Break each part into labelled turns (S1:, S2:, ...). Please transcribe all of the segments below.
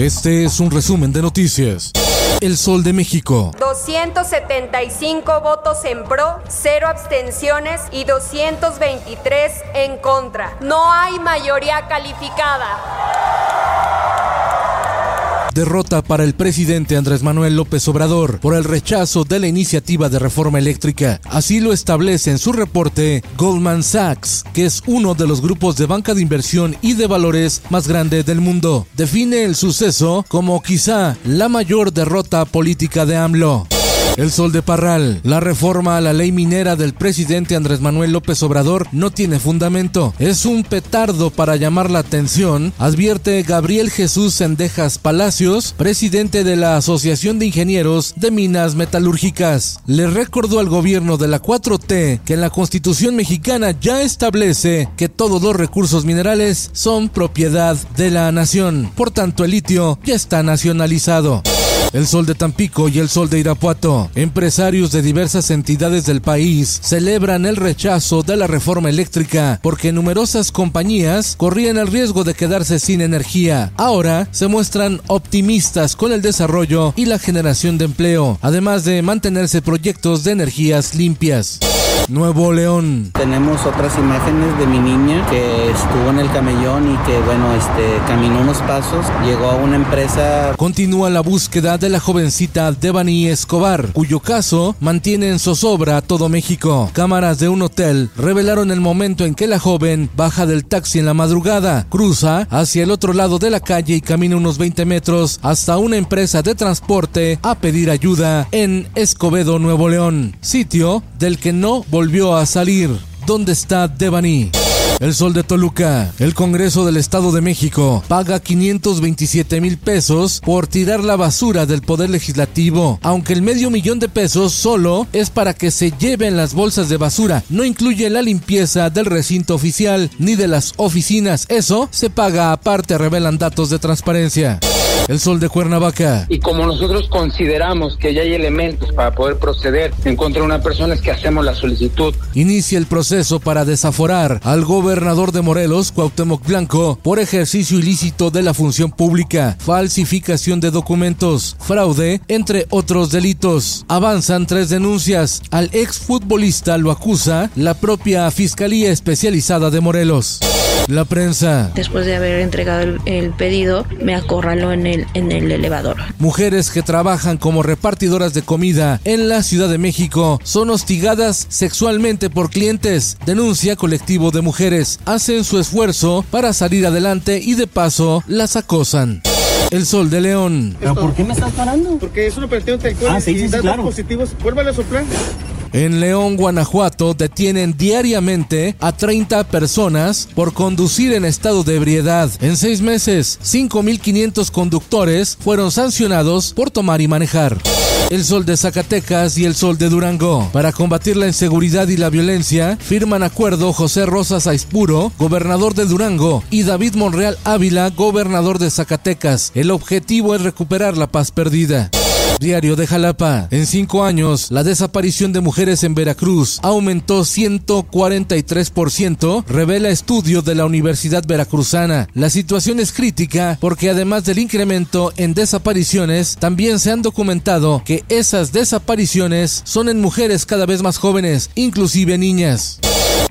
S1: Este es un resumen de noticias. El Sol de México.
S2: 275 votos en pro, 0 abstenciones y 223 en contra. No hay mayoría calificada.
S1: Derrota para el presidente Andrés Manuel López Obrador por el rechazo de la iniciativa de reforma eléctrica. Así lo establece en su reporte Goldman Sachs, que es uno de los grupos de banca de inversión y de valores más grande del mundo. Define el suceso como quizá la mayor derrota política de AMLO. El Sol de Parral. La reforma a la ley minera del presidente Andrés Manuel López Obrador no tiene fundamento. Es un petardo para llamar la atención, advierte Gabriel Jesús Sendejas Palacios, presidente de la Asociación de Ingenieros de Minas Metalúrgicas. Le recordó al gobierno de la 4T que en la Constitución mexicana ya establece que todos los recursos minerales son propiedad de la nación. Por tanto, el litio ya está nacionalizado. El Sol de Tampico y el Sol de Irapuato. Empresarios de diversas entidades del país celebran el rechazo de la reforma eléctrica porque numerosas compañías corrían el riesgo de quedarse sin energía. Ahora se muestran optimistas con el desarrollo y la generación de empleo, además de mantenerse proyectos de energías limpias. Nuevo León.
S3: Tenemos otras imágenes de mi niña que estuvo en el camellón y que, bueno, este, caminó unos pasos, llegó a una empresa.
S1: Continúa la búsqueda de la jovencita Devani Escobar, cuyo caso mantiene en zozobra todo México. Cámaras de un hotel revelaron el momento en que la joven baja del taxi en la madrugada, cruza hacia el otro lado de la calle y camina unos 20 metros hasta una empresa de transporte a pedir ayuda en Escobedo, Nuevo León, sitio del que no volvió a salir. ¿Dónde está Devani? El Sol de Toluca. El Congreso del Estado de México paga 527 mil pesos por tirar la basura del Poder Legislativo, aunque el medio millón de pesos solo es para que se lleven las bolsas de basura. No incluye la limpieza del recinto oficial ni de las oficinas. Eso se paga aparte, revelan datos de transparencia. El Sol de Cuernavaca.
S4: Y como nosotros consideramos que ya hay elementos para poder proceder en contra de una persona es que hacemos la solicitud.
S1: Inicia el proceso para desaforar al gobernador de Morelos, Cuauhtémoc Blanco, por ejercicio ilícito de la función pública, falsificación de documentos, fraude, entre otros delitos. Avanzan tres denuncias. Al exfutbolista lo acusa la propia Fiscalía Especializada de Morelos. La prensa.
S5: Después de haber entregado el, el, pedido, me acorraló en el, en el elevador.
S1: Mujeres que trabajan como repartidoras de comida en la Ciudad de México son hostigadas sexualmente por clientes. Denuncia colectivo de mujeres. Hacen su esfuerzo para salir adelante y de paso las acosan. El Sol de León.
S6: ¿Pero por qué me estás parando?
S7: Porque es un operativo de alcohol
S6: ah, sí, sí, sí, claro.
S7: positivos. Vuélvale a soplar.
S1: En León, Guanajuato, detienen diariamente a 30 personas por conducir en estado de ebriedad. En seis meses, 5.500 conductores fueron sancionados por tomar y manejar. El Sol de Zacatecas y el Sol de Durango. Para combatir la inseguridad y la violencia, firman acuerdo José Rosas Aispuro, gobernador de Durango, y David Monreal Ávila, gobernador de Zacatecas. El objetivo es recuperar la paz perdida. Diario de Jalapa. En cinco años, la desaparición de mujeres en Veracruz aumentó 143%, revela estudio de la Universidad Veracruzana. La situación es crítica porque además del incremento en desapariciones, también se han documentado que esas desapariciones son en mujeres cada vez más jóvenes, inclusive niñas.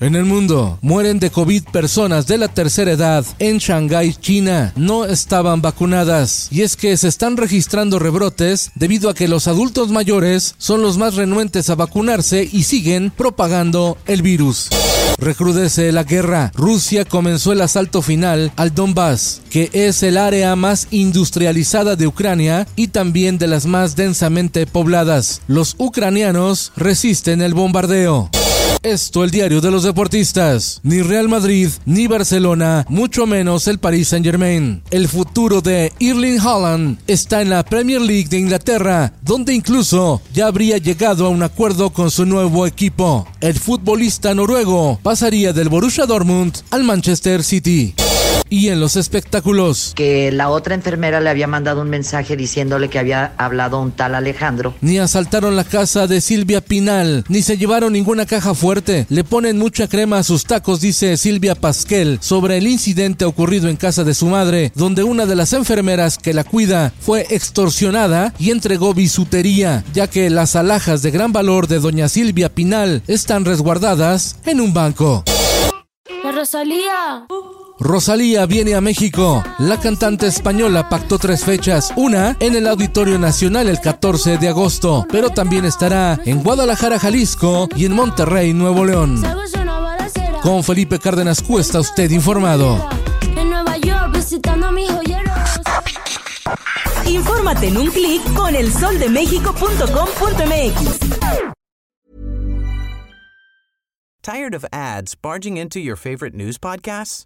S1: En el mundo, mueren de COVID personas de la tercera edad en Shanghái, China. No estaban vacunadas. Y es que se están registrando rebrotes debido a que los adultos mayores son los más renuentes a vacunarse y siguen propagando el virus. Recrudece la guerra. Rusia comenzó el asalto final al Donbass, que es el área más industrializada de Ucrania y también de las más densamente pobladas. Los ucranianos resisten el bombardeo. Esto el diario de los deportistas. Ni Real Madrid, ni Barcelona, mucho menos el Paris Saint Germain. El futuro de Erling Haaland está en la Premier League de Inglaterra, donde incluso ya habría llegado a un acuerdo con su nuevo equipo. El futbolista noruego pasaría del Borussia Dortmund al Manchester City. Y en los espectáculos.
S6: Que la otra enfermera le había mandado un mensaje diciéndole que había hablado un tal Alejandro.
S1: Ni asaltaron la casa de Silvia Pinal, ni se llevaron ninguna caja fuerte. Le ponen mucha crema a sus tacos, dice Silvia Pasquel, sobre el incidente ocurrido en casa de su madre, donde una de las enfermeras que la cuida fue extorsionada y entregó bisutería, ya que las alhajas de gran valor de doña Silvia Pinal están resguardadas en un banco.
S8: La Rosalía.
S1: Rosalía viene a México. La cantante española pactó tres fechas, una en el Auditorio Nacional el 14 de agosto, pero también estará en Guadalajara, Jalisco y en Monterrey, Nuevo León. Con Felipe Cárdenas Cuesta, usted informado.
S8: En Nueva York visitando a mis joyeros.
S9: Infórmate en un clic con elsoldemexico.com.mx.
S10: Tired of ads barging into your favorite news podcasts?